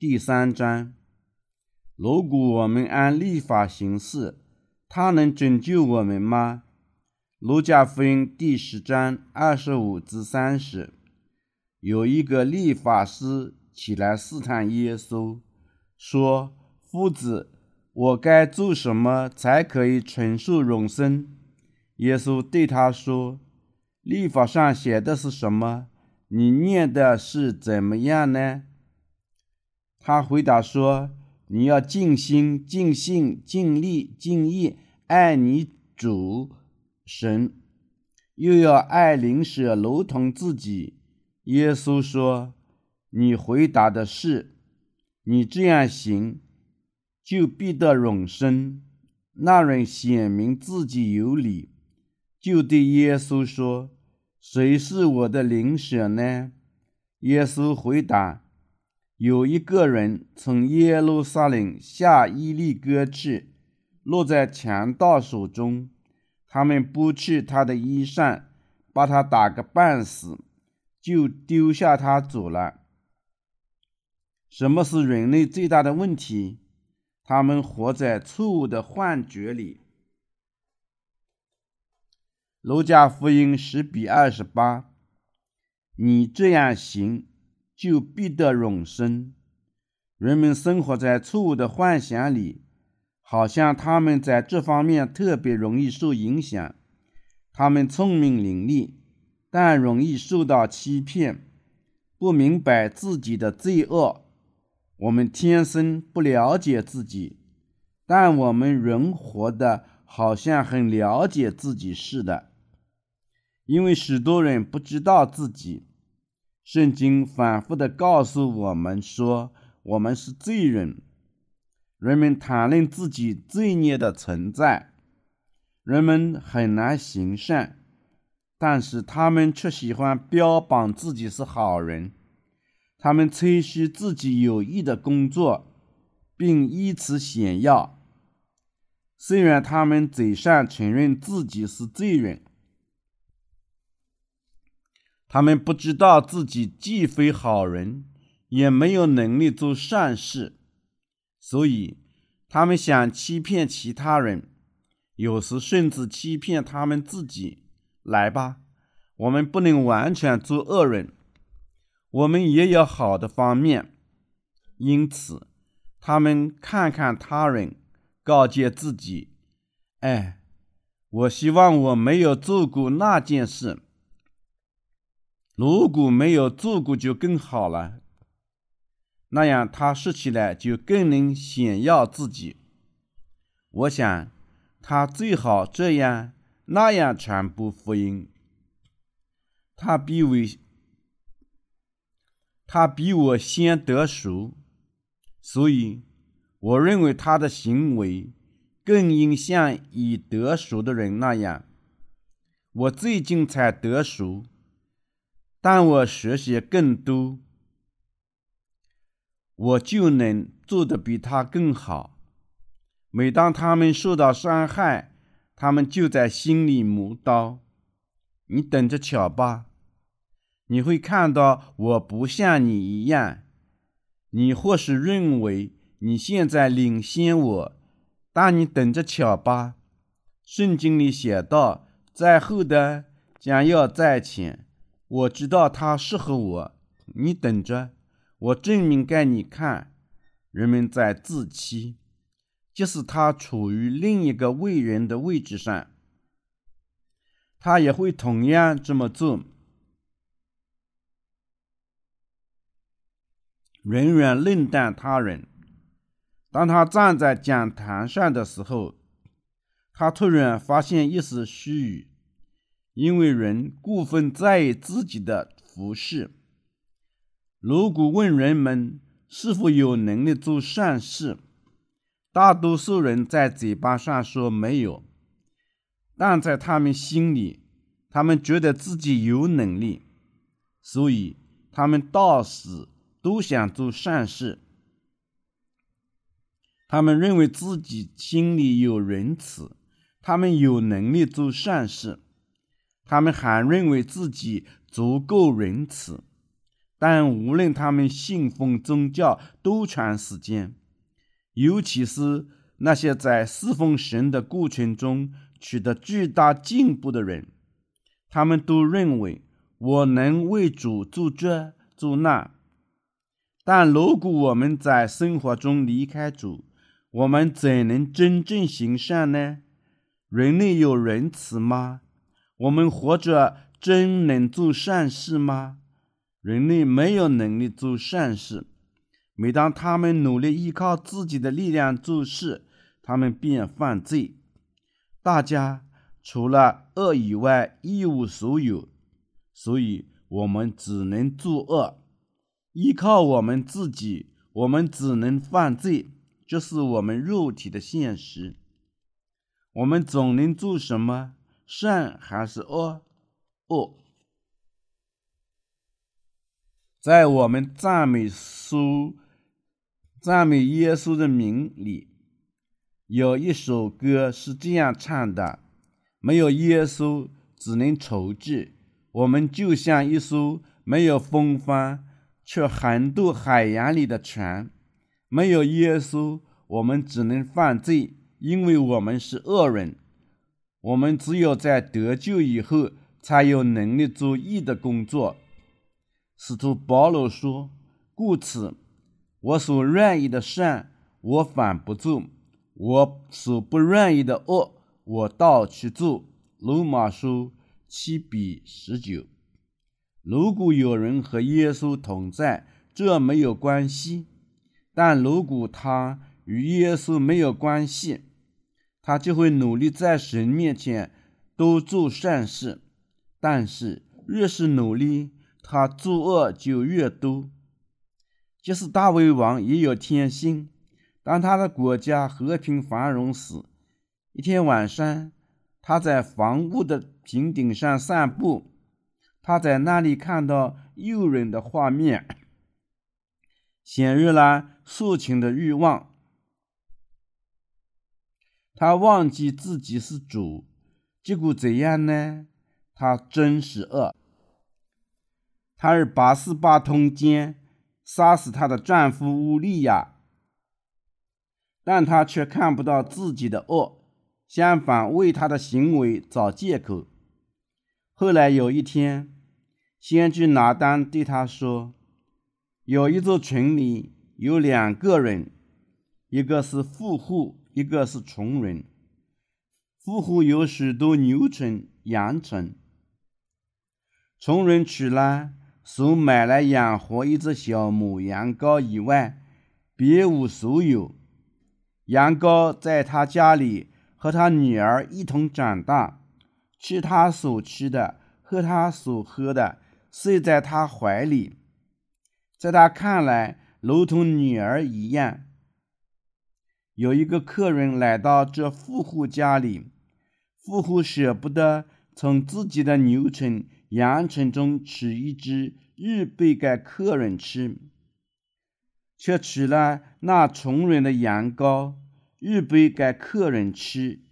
第三章。如果我们按立法行事，他能拯救我们吗？路加福音第十章二十五至三十。有一个立法师起来试探耶稣，说：“夫子，我该做什么才可以承受永生？”耶稣对他说：“立法上写的是什么？你念的是怎么样呢？”他回答说：“你要尽心、尽性、尽力、尽意爱你主神，又要爱邻舍如同自己。”耶稣说：“你回答的是，你这样行，就必得永生。”那人显明自己有理，就对耶稣说：“谁是我的邻舍呢？”耶稣回答：“有一个人从耶路撒冷下伊利哥去，落在强盗手中，他们剥去他的衣裳，把他打个半死。”就丢下他走了。什么是人类最大的问题？他们活在错误的幻觉里。儒家福音十比二十八，你这样行，就必得永生。人们生活在错误的幻想里，好像他们在这方面特别容易受影响。他们聪明伶俐。但容易受到欺骗，不明白自己的罪恶。我们天生不了解自己，但我们人活的好像很了解自己似的。因为许多人不知道自己，圣经反复的告诉我们说，我们是罪人。人们谈论自己罪孽的存在，人们很难行善。但是他们却喜欢标榜自己是好人，他们吹嘘自己有益的工作，并以此显耀。虽然他们嘴上承认自己是罪人，他们不知道自己既非好人，也没有能力做善事，所以他们想欺骗其他人，有时甚至欺骗他们自己。来吧，我们不能完全做恶人，我们也有好的方面。因此，他们看看他人，告诫自己：“哎，我希望我没有做过那件事。如果没有做过，就更好了。那样他说起来就更能显耀自己。我想，他最好这样。”那样传播福音，他比我他比我先得熟，所以我认为他的行为更应像已得熟的人那样。我最近才得熟，但我学习更多，我就能做得比他更好。每当他们受到伤害，他们就在心里磨刀，你等着瞧吧，你会看到我不像你一样。你或是认为你现在领先我，但你等着瞧吧。圣经里写道：“在后的将要在前。”我知道他适合我，你等着，我证明给你看。人们在自欺。即使他处于另一个伟人的位置上，他也会同样这么做。人远论断他人。当他站在讲坛上的时候，他突然发现一丝虚语，因为人过分在意自己的服饰。如果问人们是否有能力做善事，大多数人在嘴巴上说没有，但在他们心里，他们觉得自己有能力，所以他们到死都想做善事。他们认为自己心里有仁慈，他们有能力做善事，他们还认为自己足够仁慈，但无论他们信奉宗教多长时间，尤其是那些在侍奉神的过程中取得巨大进步的人，他们都认为我能为主做这做那。但如果我们在生活中离开主，我们怎能真正行善呢？人类有仁慈吗？我们活着真能做善事吗？人类没有能力做善事。每当他们努力依靠自己的力量做事，他们便犯罪。大家除了恶以外一无所有，所以我们只能作恶。依靠我们自己，我们只能犯罪，这是我们肉体的现实。我们总能做什么？善还是恶？恶。在我们赞美书。赞美耶稣的名里，有一首歌是这样唱的：没有耶稣，只能筹治。我们就像一艘没有风帆却横渡海洋里的船。没有耶稣，我们只能犯罪，因为我们是恶人。我们只有在得救以后，才有能力做义的工作。使徒保罗说：“故此。”我所愿意的善，我反不做；我所不愿意的恶，我倒去做。罗马书七比十九。如果有人和耶稣同在，这没有关系；但如果他与耶稣没有关系，他就会努力在神面前多做善事。但是越是努力，他作恶就越多。即使大卫王也有天性。当他的国家和平繁荣时，一天晚上，他在房屋的平顶上散步，他在那里看到诱人的画面，显示了色情的欲望。他忘记自己是主，结果怎样呢？他真是恶。他是八十八通奸。杀死她的丈夫乌利亚，但她却看不到自己的恶，相反为她的行为找借口。后来有一天，先知拿单对她说：“有一座城里有两个人，一个是富户，一个是穷人。富户有许多牛群、羊群，穷人娶了。”所买来养活一只小母羊羔以外，别无所有。羊羔在他家里和他女儿一同长大，吃他所吃的，喝他所喝的，睡在他怀里，在他看来如同女儿一样。有一个客人来到这富户家里，富户舍不得从自己的牛群。羊群中取一只，预备给客人吃，却取了那穷人的羊羔，预备给客人吃。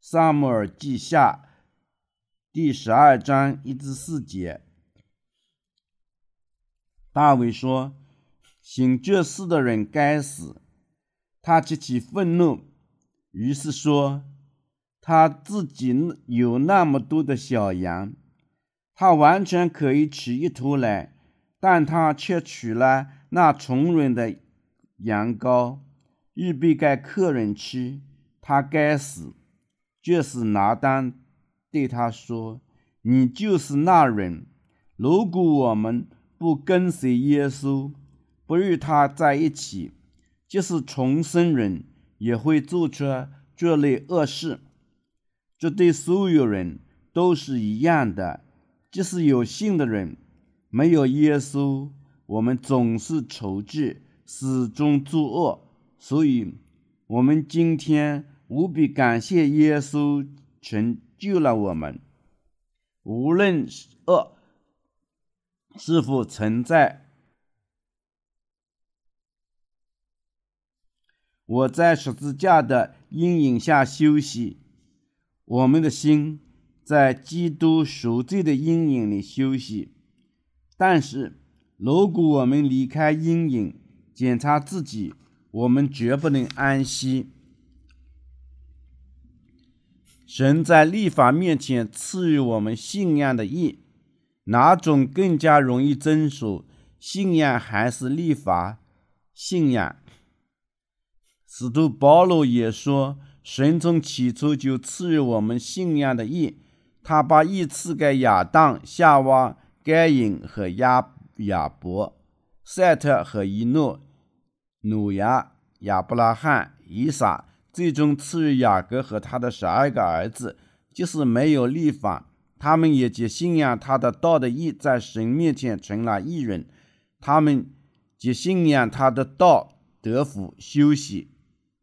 萨姆尔记下第十二章一至四节。大卫说：“行这事的人该死。”他极其愤怒，于是说：“他自己有那么多的小羊。”他完全可以取一头来，但他却取了那穷人的羊羔，预备给客人吃。他该死！就是拿单对他说：“你就是那人。如果我们不跟随耶稣，不与他在一起，即使重生人也会做出这类恶事。这对所有人都是一样的。”即使有信的人，没有耶稣，我们总是仇视，始终作恶。所以，我们今天无比感谢耶稣成就了我们。无论恶是否存在，我在十字架的阴影下休息，我们的心。在基督赎罪的阴影里休息，但是如果我们离开阴影，检查自己，我们绝不能安息。神在立法面前赐予我们信仰的义，哪种更加容易遵守？信仰还是立法？信仰。使徒保罗也说：“神从起初就赐予我们信仰的义，他把义赐给亚当、夏娃、该隐和亚亚伯、赛特和伊诺、努亚、亚伯拉罕、以撒。”最终赐予雅各和他的十二个儿子，即使没有立法，他们也借信仰他的道的义，在神面前成了义人。他们借信仰他的道得福休息。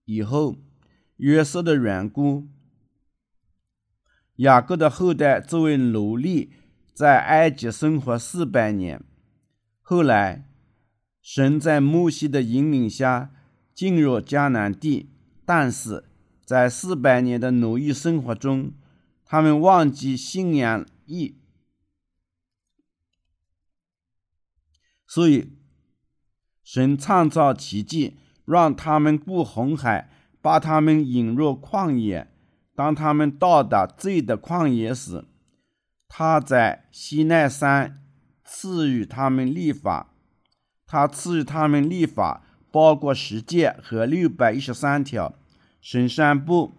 以后约瑟的缘故，雅各的后代作为奴隶在埃及生活四百年。后来，神在摩西的引领下进入迦南地。但是在四百年的奴役生活中，他们忘记信仰义，所以神创造奇迹，让他们过红海，把他们引入旷野。当他们到达罪的旷野时，他在西奈山赐予他们立法，他赐予他们立法，包括十诫和六百一十三条。神山不，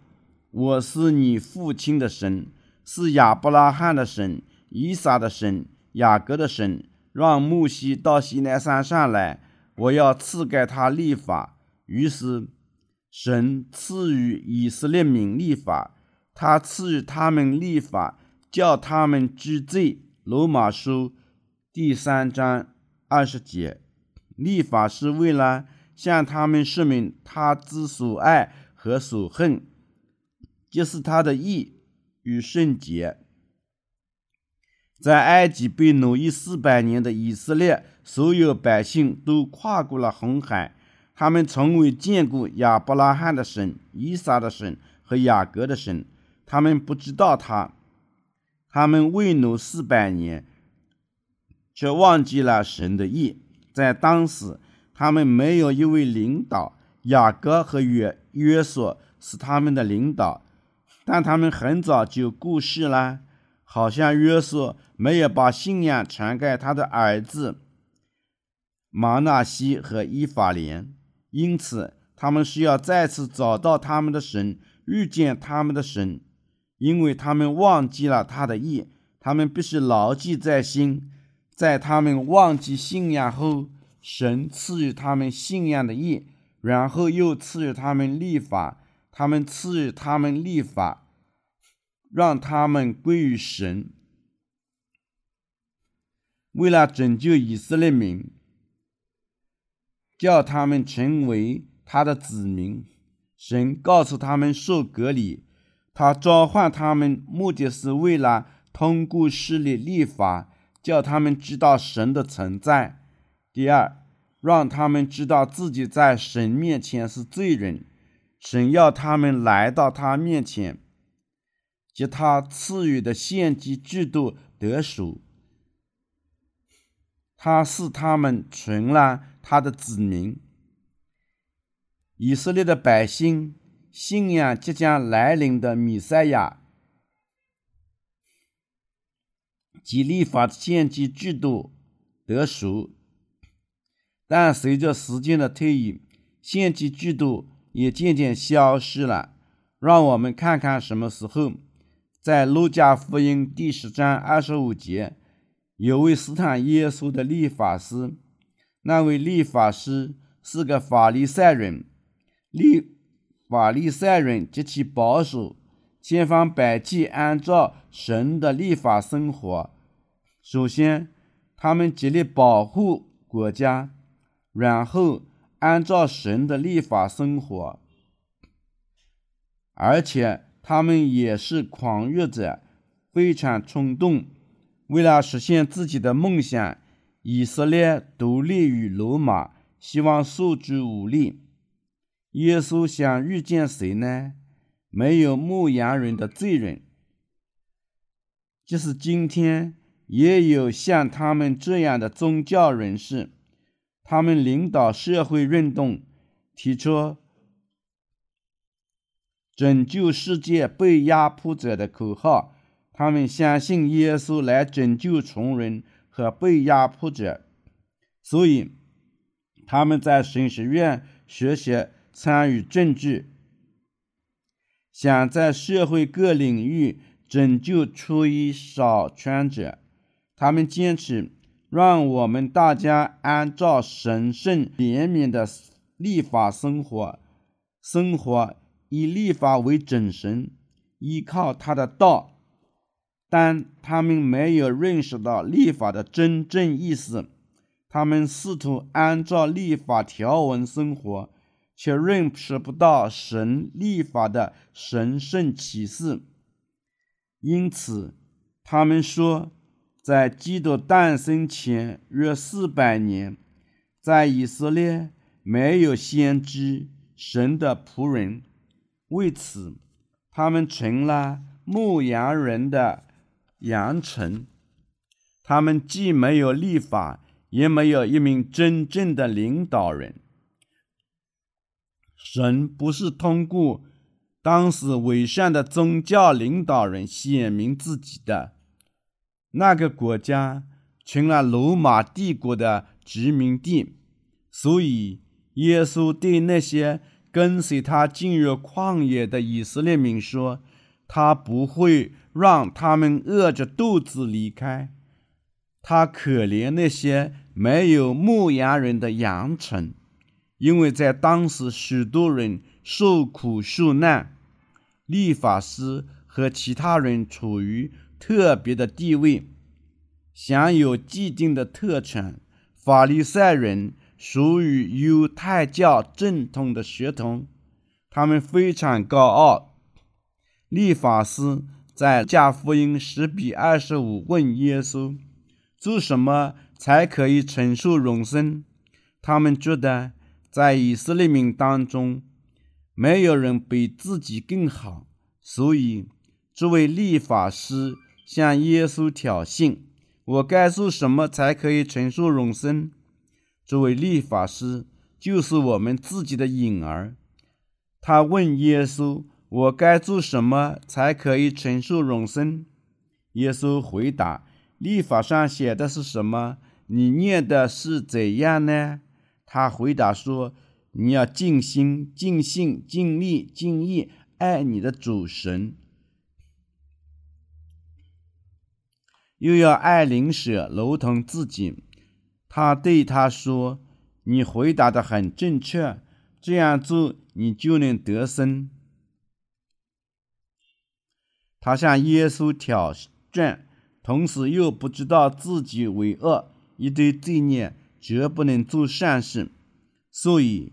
我是你父亲的神，是亚伯拉罕的神，以撒的神，雅各的神。让木西到西奈山上来，我要赐给他立法。于是，神赐予以色列民立法，他赐予他们立法，叫他们知罪。罗马书第三章二十节，立法是为了向他们说明他之所爱。和所恨，即是他的义与圣洁。在埃及被奴役四百年的以色列，所有百姓都跨过了红海，他们从未见过亚伯拉罕的神、以撒的神和雅各的神，他们不知道他。他们为奴四百年，却忘记了神的意。在当时，他们没有一位领导。雅各和约约瑟是他们的领导，但他们很早就过世了。好像约瑟没有把信仰传给他的儿子马纳西和伊法莲，因此他们需要再次找到他们的神，遇见他们的神，因为他们忘记了他的意，他们必须牢记在心。在他们忘记信仰后，神赐予他们信仰的意。然后又赐予他们立法，他们赐予他们立法，让他们归于神。为了拯救以色列民，叫他们成为他的子民，神告诉他们受隔离。他召唤他们，目的是为了通过势力立法，叫他们知道神的存在。第二。让他们知道自己在神面前是罪人，神要他们来到他面前，及他赐予的献祭制度得赎。他是他们成了他的子民。以色列的百姓信仰即将来临的弥赛亚，及立法献祭制度得熟。但随着时间的推移，献祭制度也渐渐消失了。让我们看看什么时候，在路加福音第十章二十五节，有位斯坦耶稣的立法师，那位立法师是个法利赛人，立法利赛人极其保守，千方百计按照神的立法生活。首先，他们极力保护国家。然后按照神的立法生活，而且他们也是狂热者，非常冲动。为了实现自己的梦想，以色列独立于罗马，希望诉诸武力。耶稣想遇见谁呢？没有牧羊人的罪人，就是今天也有像他们这样的宗教人士，他们领导社会运动，提出拯救世界被压迫者的口号。他们相信耶稣来拯救穷人和被压迫者，所以他们在神学院学习、参与政治，想在社会各领域拯救出于少权者。他们坚持让我们大家按照神圣怜悯的立法生活，生活以立法为准绳，依靠他的道。但他们没有认识到立法的真正意思，他们试图按照立法条文生活，却认识不到神立法的神圣启示。因此，他们说，在基督诞生前约四百年，在以色列没有先知，神的仆人。为此，他们成了牧羊人的。扬尘，他们既没有立法，也没有一名真正的领导人。神不是通过当时伪善的宗教领导人显明自己的。那个国家成了罗马帝国的殖民地，所以耶稣对那些跟随他进入旷野的以色列民说：“他不会。”让他们饿着肚子离开。他可怜那些没有牧羊人的羊群，因为在当时许多人受苦受难，立法师和其他人处于特别的地位，享有既定的特权。法利赛人属于犹太教正统的血统，他们非常高傲。立法师。在加福音十比二十五问耶稣：“做什么才可以承受永生？”他们觉得在以色列民当中，没有人比自己更好，所以这位立法师向耶稣挑衅：“我该做什么才可以承受永生？”这位立法师就是我们自己的影儿。他问耶稣。我该做什么才可以承受永生？耶稣回答：“立法上写的是什么？你念的是怎样呢？”他回答说：“你要尽心、尽性、尽力、尽意爱你的主神，又要爱邻舍如同自己。”他对他说：“你回答的很正确，这样做你就能得生。”他向耶稣挑战，同时又不知道自己为恶，一堆罪孽，绝不能做善事。所以，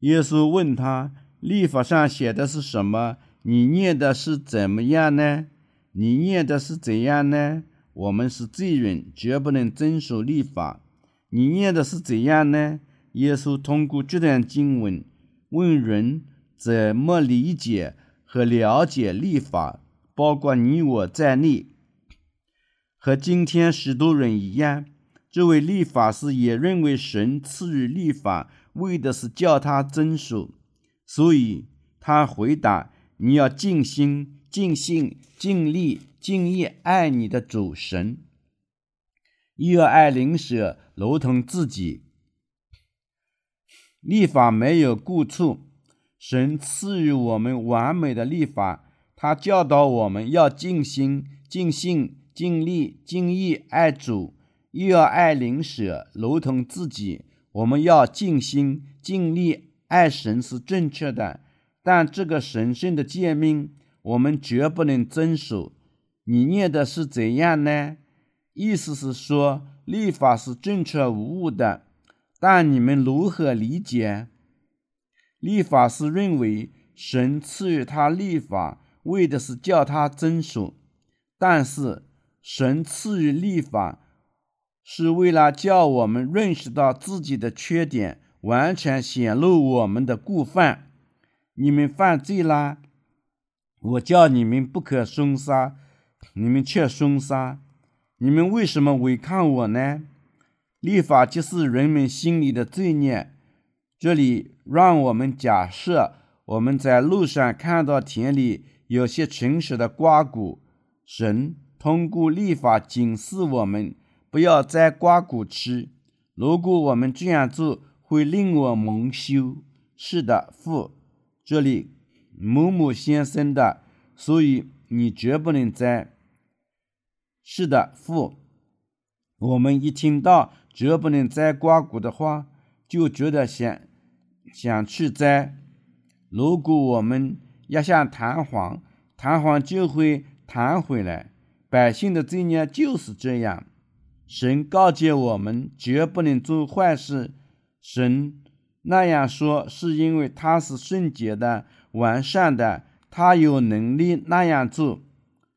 耶稣问他：“立法上写的是什么？你念的是怎么样呢？你念的是怎样呢？我们是罪人，绝不能遵守立法。你念的是怎样呢？”耶稣通过这段经文，问人怎么理解和了解立法。包括你我在内，和今天许多人一样，这位律法师也认为神赐予律法为的是叫他遵守，所以他回答：“你要尽心、尽性、尽力、尽意爱你的主神，又要爱邻舍如同自己。立法没有过错，神赐予我们完美的立法。”他教导我们要尽心、尽性、尽力、尽意爱主，又要爱邻舍如同自己。我们要尽心、尽力爱神是正确的，但这个神圣的诫命我们绝不能遵守。你念的是怎样呢？意思是说，立法是正确无误的，但你们如何理解？立法是认为神赐予他立法。为的是叫他遵守，但是神赐予立法，是为了叫我们认识到自己的缺点，完全显露我们的过犯。你们犯罪啦，我叫你们不可凶杀，你们却凶杀；你们为什么违抗我呢？立法就是人们心里的罪孽。这里让我们假设我们在路上看到田里有些诚实的瓜果，神通过立法警示我们不要摘瓜果吃。如果我们这样做，会令我蒙羞。是的，父，这里某某先生的，所以你绝不能摘。是的，父。我们一听到绝不能摘瓜果的话，就觉得想想去摘。如果我们要像弹簧，弹簧就会弹回来。百姓的罪孽就是这样。神告诫我们绝不能做坏事。神。那样说，是因为他是圣洁的、完善的，他有能力那样做。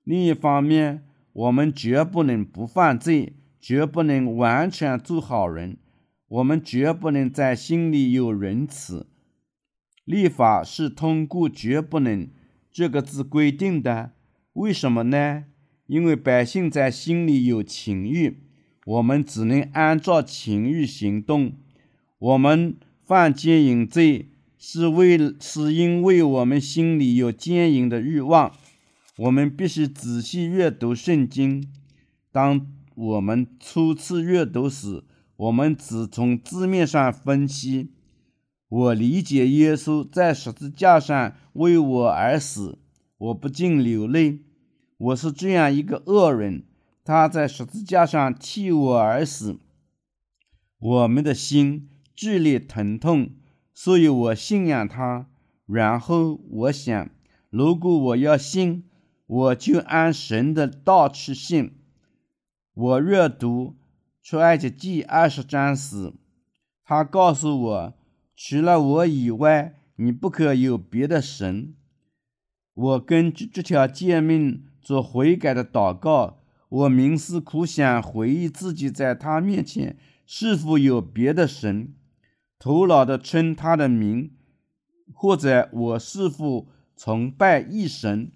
另一方面，我们绝不能不犯罪，绝不能完全做好人，我们绝不能在心里有仁慈。立法是通过“绝不能”这个字规定的。为什么呢？因为百姓在心里有情欲，我们只能按照情欲行动。我们。犯奸淫罪是为是因为我们心里有奸淫的欲望。我们必须仔细阅读圣经。当我们初次阅读时，我们只从字面上分析。我理解耶稣在十字架上为我而死，我不禁流泪。我是这样一个恶人，他在十字架上替我而死。我们的心。剧烈疼痛，所以我信仰他。然后我想，如果我要信，我就按神的道去信。我阅读出埃及记二十章时，他告诉我，除了我以外，你不可有别的神。我根据这条诫命做悔改的祷告。我冥思苦想，回忆自己在他面前是否有别的神。头脑的称他的名，或者我是否崇拜一神？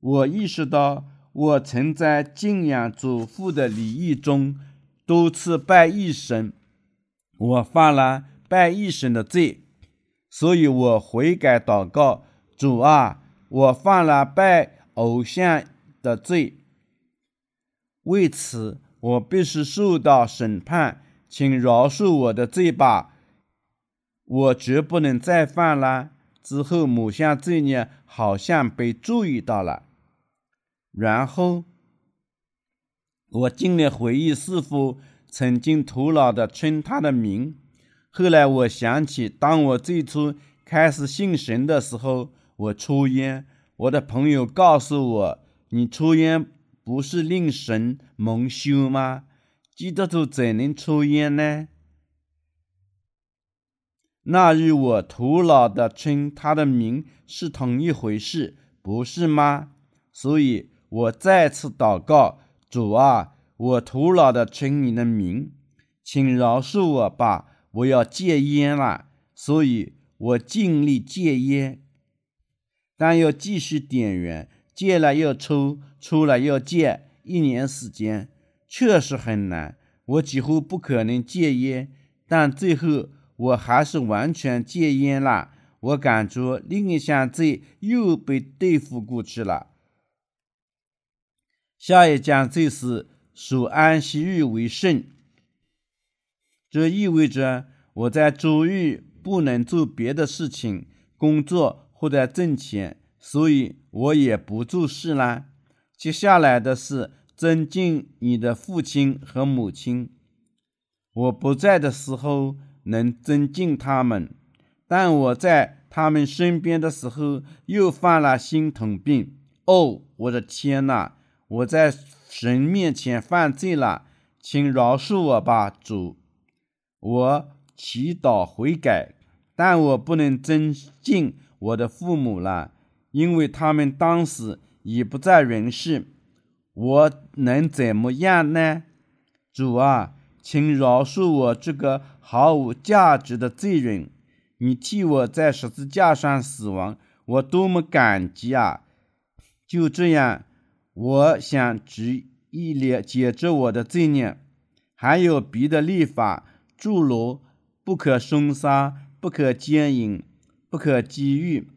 我意识到我曾在敬仰祖父的礼仪中多次拜一神，我犯了拜一神的罪，所以我悔改祷告主啊，我犯了拜偶像的罪，为此我必须受到审判。请饶恕我的罪吧，我绝不能再犯了。之后，某项罪孽好像被注意到了，然后我尽力回忆是否曾经徒劳的称他的名。后来我想起，当我最初开始信神的时候，我抽烟。我的朋友告诉我：“你抽烟不是令神蒙羞吗？”基督徒怎能抽烟呢？那与我徒劳的称他的名是同一回事，不是吗？所以我再次祷告主啊，我徒劳的称你的名，请饶恕我吧，我要戒烟了。所以我尽力戒烟，但要继续点燃，戒了又抽，抽了又戒，一年时间。确实很难，我几乎不可能戒烟，但最后我还是完全戒烟了。我感觉另一项罪又被对付过去了。下一讲罪是守安息日为圣，这意味着我在周日不能做别的事情、工作或者挣钱，所以我也不做事啦。接下来的是。尊敬你的父亲和母亲。我不在的时候能尊敬他们，但我在他们身边的时候又犯了心疼病。哦，我的天哪！我在神面前犯罪了，请饶恕我吧，主。我祈祷悔改，但我不能尊敬我的父母了，因为他们当时已不在人世。我能怎么样呢？主啊，请饶恕我这个毫无价值的罪人！你替我在十字架上死亡，我多么感激啊！就这样，我想只以了解着我的罪孽。还有别的立法，诸如不可凶杀、不可奸淫、不可机遇。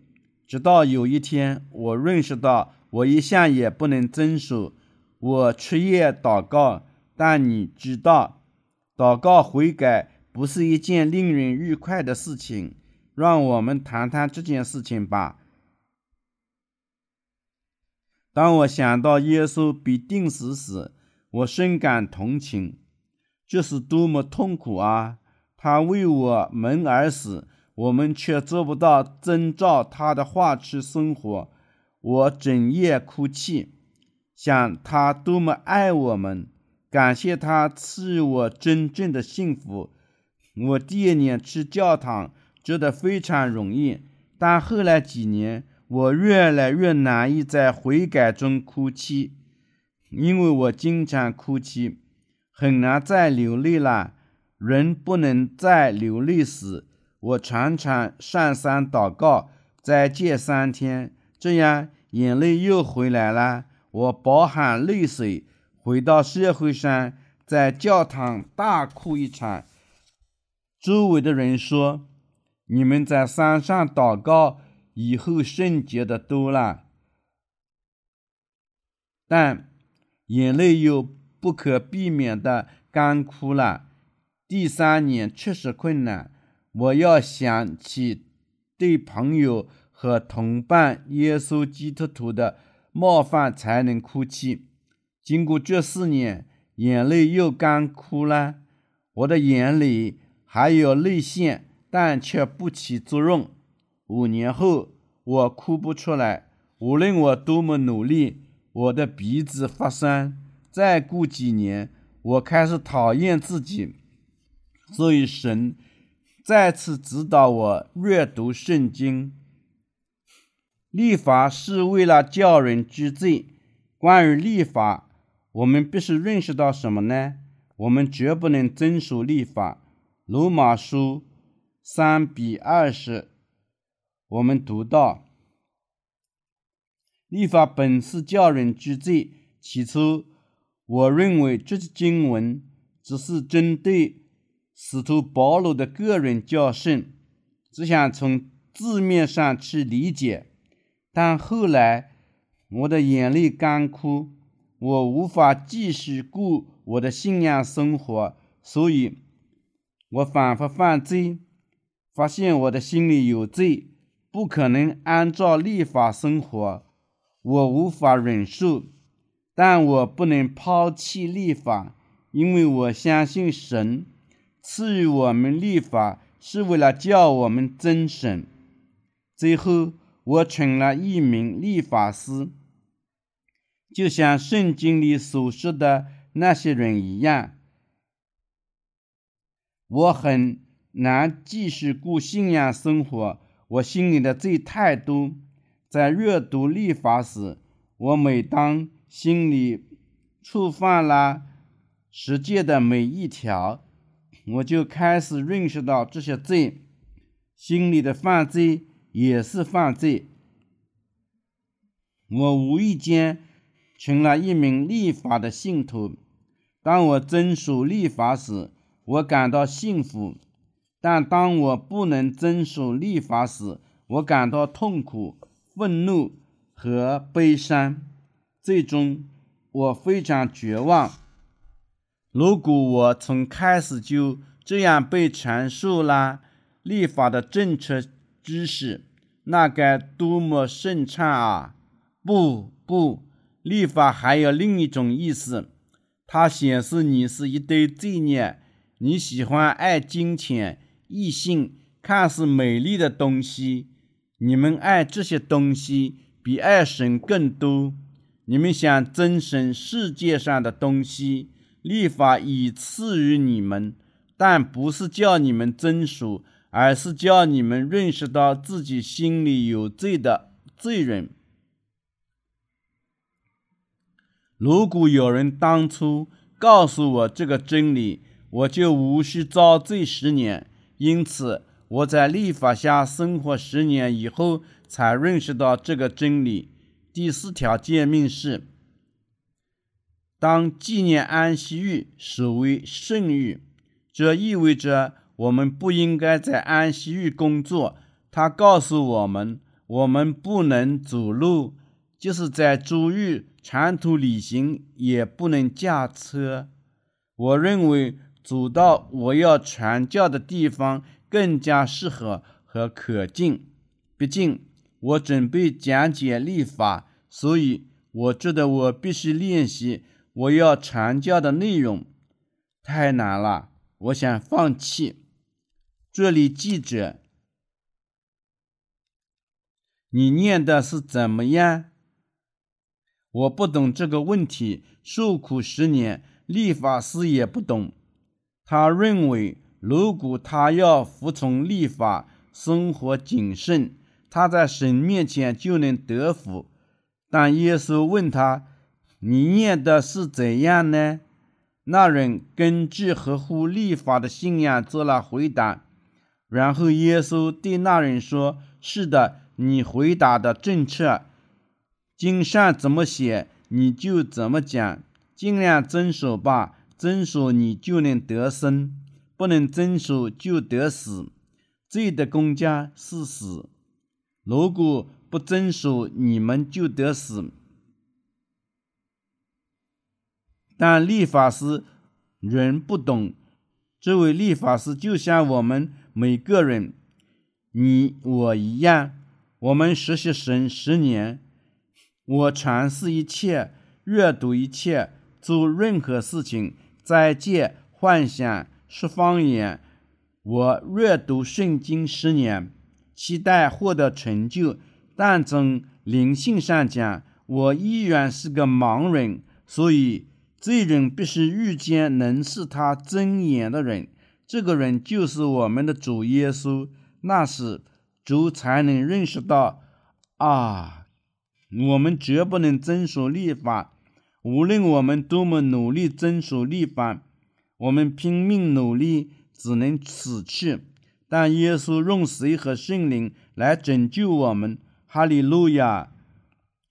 直到有一天，我认识到我一向也不能遵守。我彻夜祷告，但你知道，祷告悔改不是一件令人愉快的事情。让我们谈谈这件事情吧。当我想到耶稣被钉死时，我深感同情。这是多么痛苦啊！他为我们而死，我们却做不到遵照他的话去生活。我整夜哭泣，想他多么爱我们，感谢他赐我真正的幸福。我第一年去教堂觉得非常容易，但后来几年，我越来越难以在悔改中哭泣，因为我经常哭泣。很难再流泪了。人不能再流泪时，我常常上山祷告，再戒三天，这样眼泪又回来了。我饱含泪水回到社会上，在教堂大哭一场。周围的人说：“你们在山上祷告以后圣洁的多了。”但眼泪又。不可避免的干枯了。第三年确实困难。我要想起对朋友和同伴耶稣基督徒的冒犯，才能哭泣。经过这四年，眼泪又干枯了。我的眼里还有泪腺，但却不起作用。五年后，我哭不出来。无论我多么努力，我的鼻子发酸。再过几年，我开始讨厌自己，所以神再次指导我阅读圣经。立法是为了叫人知罪。关于立法，我们必须认识到什么呢？我们绝不能遵守立法。罗马书三比二十，我们读到：立法本是叫人知罪。起初。我认为这些经文只是针对使徒保罗的个人教训，只想从字面上去理解。但后来我的眼泪干枯，我无法继续过我的信仰生活，所以我反复犯罪，发现我的心里有罪，不可能按照立法生活，我无法忍受。但我不能抛弃立法，因为我相信神赐予我们立法是为了叫我们遵神。最后，我成了一名立法师，就像圣经里所说的那些人一样。我很难继续过信仰生活，我心里的罪太多。在阅读立法时，我每当心里触犯了十诫的每一条，我就开始认识到这些罪，心里的犯罪也是犯罪。我无意间成了一名立法的信徒。当我遵守立法时，我感到幸福；但当我不能遵守立法时，我感到痛苦、愤怒和悲伤。最终，我非常绝望。如果我从开始就这样被传授了立法的正确知识，那该多么顺畅啊！不不，立法还有另一种意思，它显示你是一堆罪孽。你喜欢爱金钱、异性、看似美丽的东西，你们爱这些东西比爱神更多。你们想增生世界上的东西，立法已赐予你们，但不是叫你们遵守，而是叫你们认识到自己心里有罪的罪人。如果有人当初告诉我这个真理，我就无需遭罪十年。因此，我在立法下生活十年以后，才认识到这个真理。第四条诫命是：当纪念安息日视为圣日，这意味着我们不应该在安息日工作。他告诉我们，我们不能走路，就是在周日长途旅行也不能驾车。我认为走到我要传教的地方更加适合和可敬。毕竟我准备讲解立法，所以我觉得我必须练习我要传教的内容。太难了，我想放弃。这里记着，你念的是怎么样？我不懂这个问题，受苦十年。立法师也不懂，他认为如果他要服从立法，生活谨慎，他在神面前就能得福。但耶稣问他：“你念的是怎样呢？”那人根据合乎立法的信仰做了回答。然后耶稣对那人说：“是的，你回答的正确。经上怎么写，你就怎么讲。”尽量遵守吧，遵守你就能得生；不能遵守就得死。罪的公家是死，如果不遵守，你们就得死。但立法师人不懂，这位立法师就像我们每个人，你我一样。我们实习神十年，我尝试一切，阅读一切。做任何事情，再见幻想是方言。我阅读圣经十年，期待获得成就，但从灵性上讲，我依然是个盲人。所以，这人必须遇见能使他睁眼的人。这个人就是我们的主耶稣。那时，主才能认识到啊，我们绝不能遵守律法。无论我们多么努力遵守律法，我们拼命努力只能死去。但耶稣用水和圣灵来拯救我们，哈利路亚！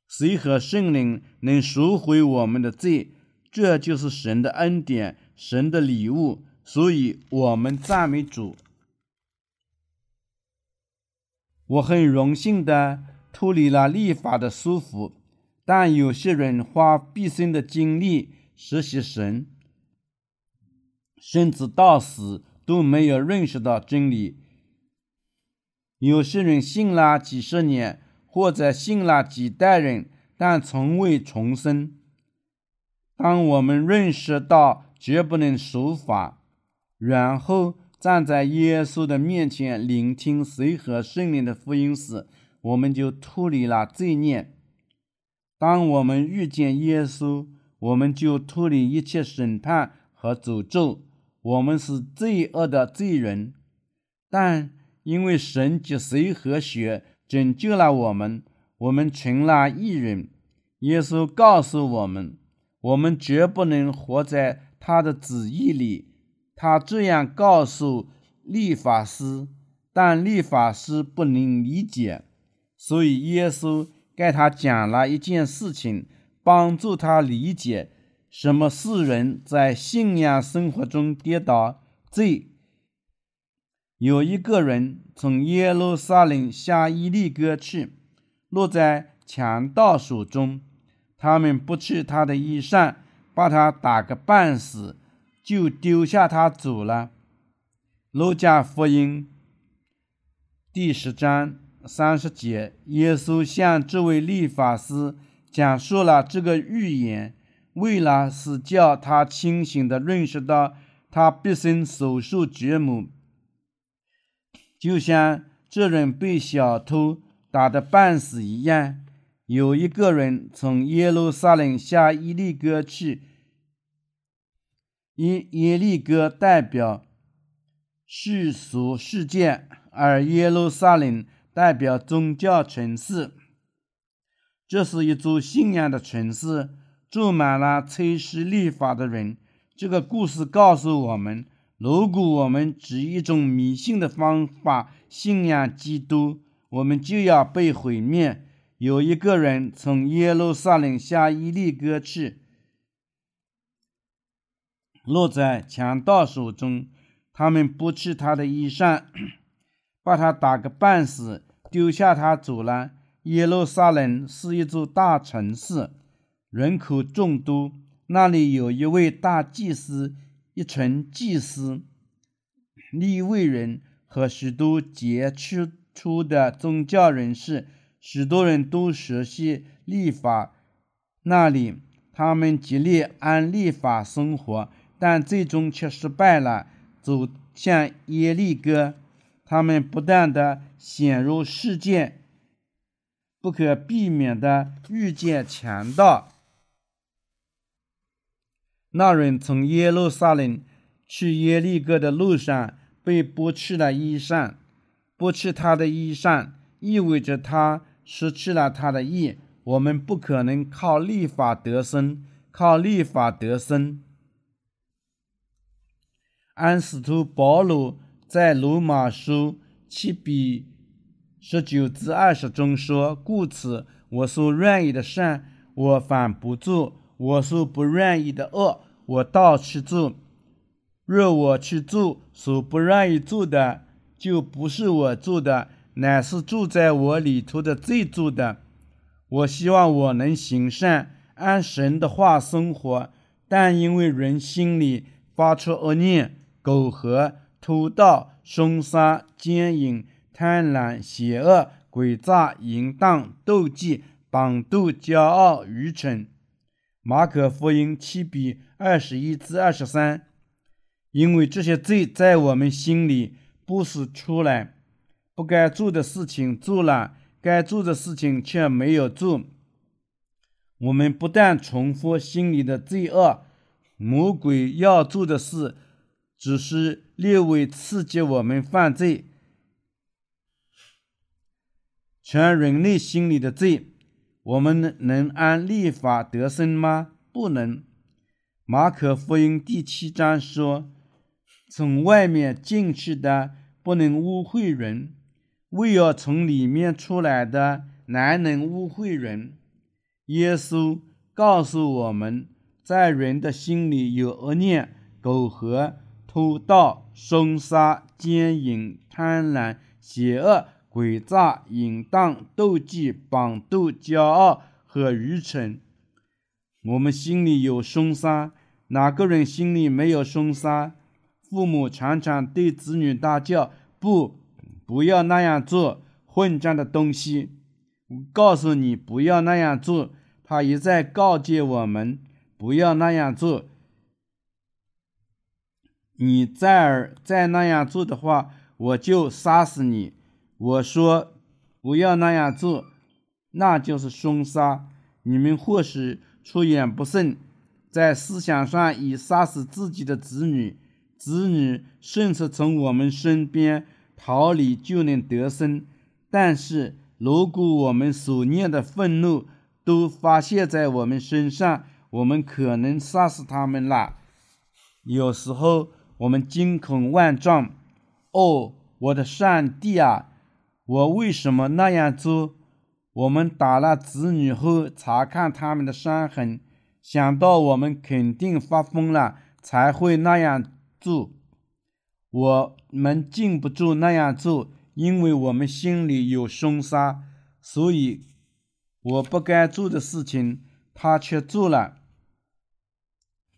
水和圣灵能赎回我们的罪，这就是神的恩典，神的礼物。所以，我们赞美主。我很荣幸的脱离了立法的束缚。但有些人花毕生的精力实习神，甚至到死都没有认识到真理。有些人信了几十年，或者信了几代人，但从未重生。当我们认识到绝不能守法，然后站在耶稣的面前聆听随和圣灵的福音时，我们就脱离了罪孽。当我们遇见耶稣，我们就脱离一切审判和诅咒。我们是罪恶的罪人，但因为神及随和血拯救了我们，我们成了义人。耶稣告诉我们，我们绝不能活在他的旨意里。他这样告诉律法师，但律法师不能理解，所以耶稣。给他讲了一件事情，帮助他理解什么是人在信仰生活中跌倒。最。有一个人从耶路撒冷下伊利哥去，落在强盗手中，他们不去他的衣裳，把他打个半死，就丢下他走了。路加福音第十章。三十节，耶稣向这位律法师讲述了这个预言，为了是叫他清醒的认识到他毕生所受折磨，就像这人被小偷打得半死一样。有一个人从耶路撒冷下伊利哥去，耶耶利哥代表世俗世界，而耶路撒冷。代表宗教城市，这是一座信仰的城市，住满了吹嘘立法的人。这个故事告诉我们，如果我们只一种迷信的方法信仰基督，我们就要被毁灭。有一个人从耶路撒冷下伊利哥去，落在强盗手中，他们剥去他的衣裳，把他打个半死，丢下他走了。耶路撒冷是一座大城市，人口众多，那里有一位大祭司，一群祭司、利未人和许多杰出出的宗教人士，许多人都熟悉立法。那里，他们极力按立法生活。但最终却失败了，走向耶利哥。他们不断的陷入事件，不可避免的遇见强盗。那人从耶路撒冷去耶利哥的路上被剥去了衣裳，剥去他的衣裳意味着他失去了他的义。我们不可能靠立法得生，靠立法得生。安使徒保罗在罗马书七比十九至二十中说：“故此，我所愿意的善，我反不做；我所不愿意的恶，我倒去做。若我去做所不愿意做的，就不是我做的，乃是住在我里头的罪做的。我希望我能行善，按神的话生活，但因为人心里发出恶念。”苟合、偷盗、凶杀、奸淫、贪婪、邪恶、诡诈、淫荡、斗技、绑斗、骄傲、愚蠢。马可福音七比二十一至二十三。因为这些罪在我们心里不是出来，不该做的事情做了，该做的事情却没有做。我们不但重复心里的罪恶，魔鬼要做的事。只是略微刺激我们犯罪，全人类心里的罪，我们能按立法得生吗？不能。马可福音第七章说：“从外面进去的不能污秽人，为要从里面出来的难能污秽人。”耶稣告诉我们，在人的心里有恶念、苟合。偷盗、凶杀、奸淫、贪婪、邪恶、诡诈、淫荡、斗忌、绑斗、骄傲和愚蠢。我们心里有凶杀，哪个人心里没有凶杀？父母常常对子女大叫：“不，不要那样做，混账的东西！”告诉你不要那样做，他一再告诫我们不要那样做。你再而再那样做的话，我就杀死你。我说不要那样做，那就是凶杀。你们或许出言不慎，在思想上已杀死自己的子女，子女甚至从我们身边逃离就能得生。但是如果我们所念的愤怒都发泄在我们身上，我们可能杀死他们了。有时候。我们惊恐万状，哦，我的上帝啊！我为什么那样做？我们打了子女后，查看他们的伤痕，想到我们肯定发疯了，才会那样做。我们禁不住那样做，因为我们心里有凶杀，所以我不该做的事情，他却做了。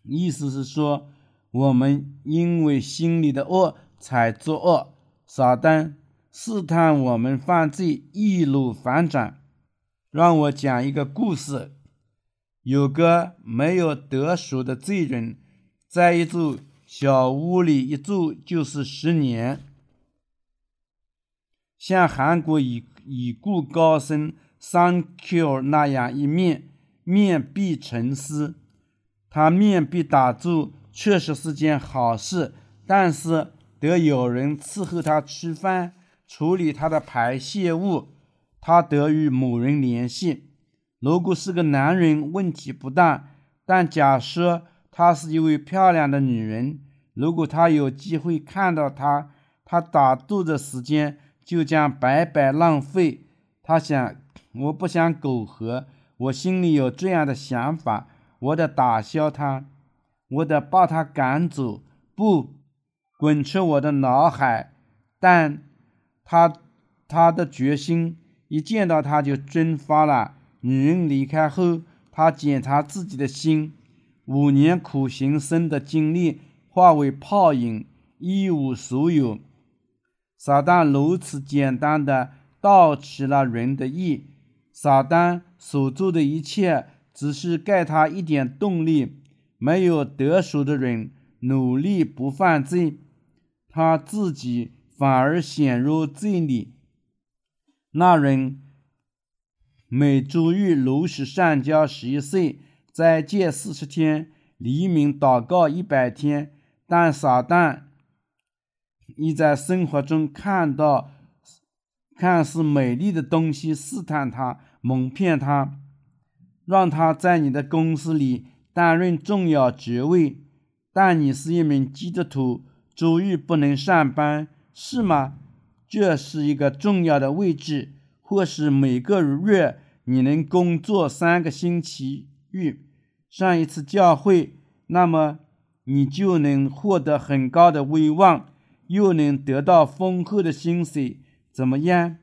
意思是说。我们因为心里的恶才作恶，撒旦试探我们犯罪，易怒反掌。让我讲一个故事：有个没有得赎的罪人，在一座小屋里一住就是十年，像韩国已已故高僧三 Q 那样一面面壁沉思，他面壁打坐。确实是件好事，但是得有人伺候他吃饭，处理他的排泄物，他得与某人联系。如果是个男人，问题不大；但假设她是一位漂亮的女人，如果他有机会看到她，他打肚的时间就将白白浪费。他想，我不想苟合，我心里有这样的想法，我得打消他。我得把他赶走，不滚出我的脑海。但他他的决心一见到他就蒸发了。女人离开后，他检查自己的心，五年苦行僧的经历化为泡影，一无所有。撒旦如此简单的盗取了人的意，撒旦所做的一切只是给他一点动力。没有得手的人努力不犯罪，他自己反而陷入罪里。那人。每周日如实上交十一岁，斋戒四十天，黎明祷告一百天。但撒旦已在生活中看到看似美丽的东西，试探他，蒙骗他，让他在你的公司里担任重要职位。但你是一名基督徒，周日不能上班，是吗？这是一个重要的位置，或是每个月。你能工作三个星期日，上一次教会，那么你就能获得很高的威望，又能得到丰厚的薪水，怎么样？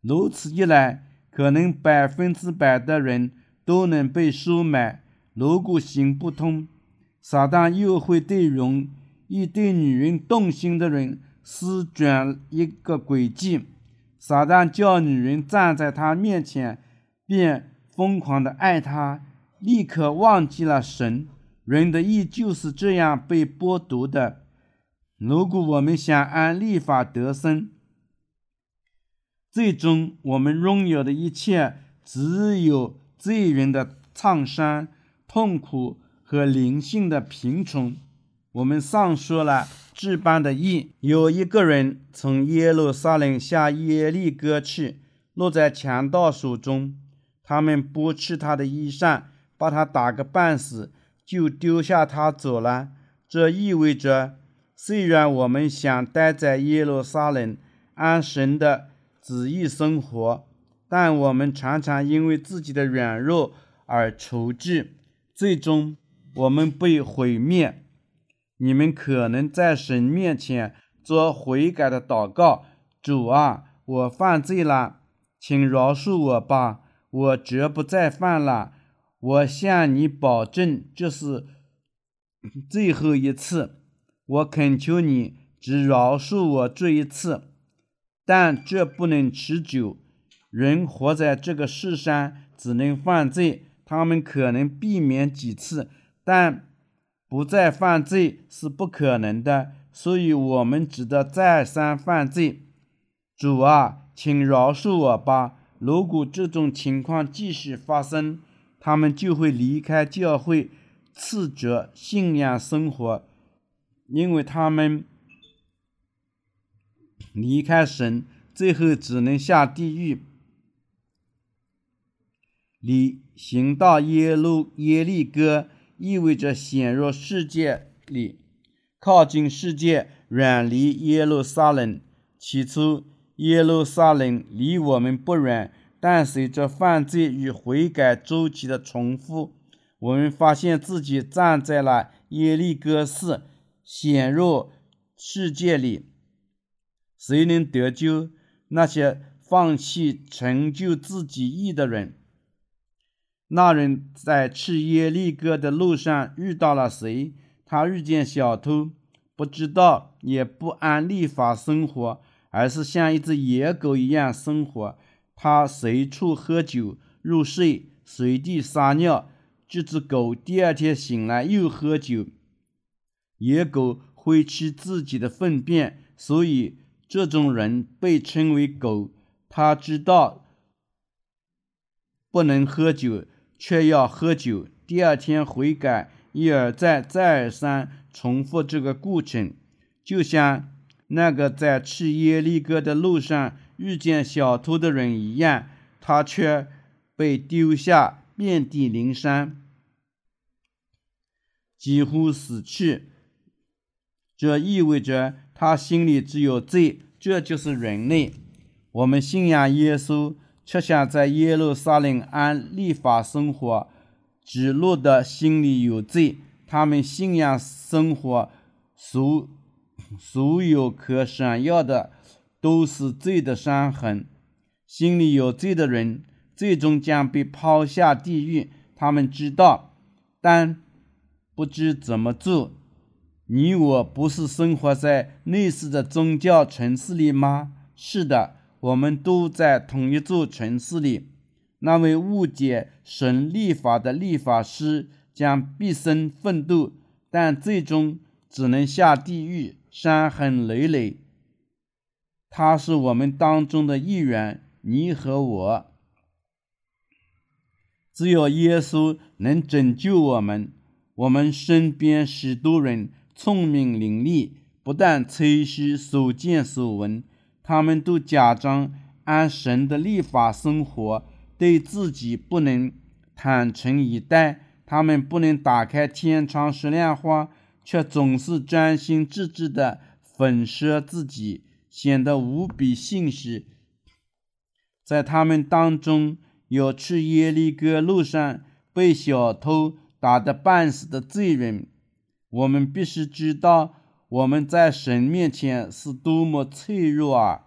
如此一来，可能百分之百的人都能被收买。如果行不通，撒旦又会对容易对女人动心的人施转一个诡计。撒旦叫女人站在他面前。便疯狂的爱他，立刻忘记了神。人的意就是这样被剥夺的。如果我们想按立法得生，最终我们拥有的一切只有罪人的创伤、痛苦和灵性的贫穷。我们上说了这般的意。有一个人从耶路撒冷下耶利哥去，落在强盗手中。他们剥去他的衣裳，把他打个半死，就丢下他走了。这意味着，虽然我们想待在耶路撒冷安神的旨意生活，但我们常常因为自己的软弱而愁滞，最终我们被毁灭。你们可能在神面前做悔改的祷告：“主啊，我犯罪了，请饶恕我吧。”我绝不再犯了，我向你保证，这是 最后一次。我恳求你只饶恕我这一次，但这不能持久。人活在这个世上，只能犯罪。他们可能避免几次，但不再犯罪是不可能的。所以，我们只得再三犯罪。主啊，请饶恕我吧。如果这种情况继续发生，他们就会离开教会，斥责信仰生活，因为他们离开神，最后只能下地狱。离行到耶路耶利哥，意味着陷入世界里，靠近世界，远离耶路撒冷。起初。耶路撒冷离我们不远，但随着犯罪与悔改周期的重复，我们发现自己站在了耶利哥市，陷入世界里。谁能得救？那些放弃成就自己意的人。那人在去耶利哥的路上遇到了谁？他遇见小偷，不知道，也不按立法生活。而是像一只野狗一样生活，他随处喝酒、入睡、随地撒尿。这只狗第二天醒来又喝酒。野狗会吃自己的粪便，所以这种人被称为狗。他知道不能喝酒，却要喝酒。第二天悔改，一而再、再而三重复这个过程，就像。那个在去耶利哥的路上遇见小偷的人一样，他却被丢下，遍地鳞伤，几乎死去。这意味着他心里只有罪。这就是人类。我们信仰耶稣，却想在耶路撒冷按立法生活，只落得心里有罪。他们信仰生活所所有可闪耀的都是罪的伤痕。心里有罪的人，最终将被抛下地狱。他们知道，但不知怎么做。你我不是生活在类似的宗教城市里吗？是的，我们都在同一座城市里。那位误解神立法的立法师将毕生奋斗，但最终只能下地狱，伤痕累累。他是我们当中的一员，你和我。只有耶稣能拯救我们。我们身边许多人。聪明伶俐，不但吹嘘所见所闻，他们都假装按神的立法生活，对自己不能坦诚以待。他们不能打开天窗说亮话，却总是专心致志地粉饰自己，显得无比信实。在他们当中，有去耶利哥路上被小偷打得半死的罪人。我们必须知道，我们在神面前是多么脆弱啊！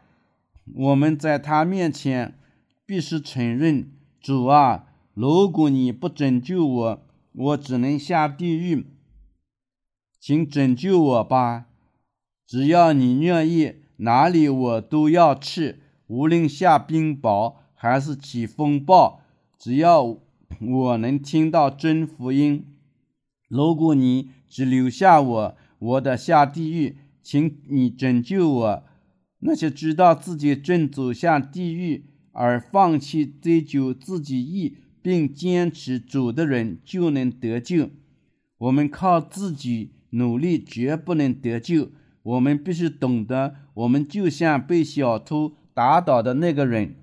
我们在他面前必须承认：主啊，如果你不拯救我，我只能下地狱。请拯救我吧！只要你愿意，哪里我都要去，无论下冰雹还是起风暴，只要我能听到真福音。如果你只留下我，我的下地狱，请你拯救我。那些知道自己正走向地狱而放弃追求自己意并坚持主的人，就能得救。我们靠自己努力绝不能得救。我们必须懂得，我们就像被小偷打倒的那个人。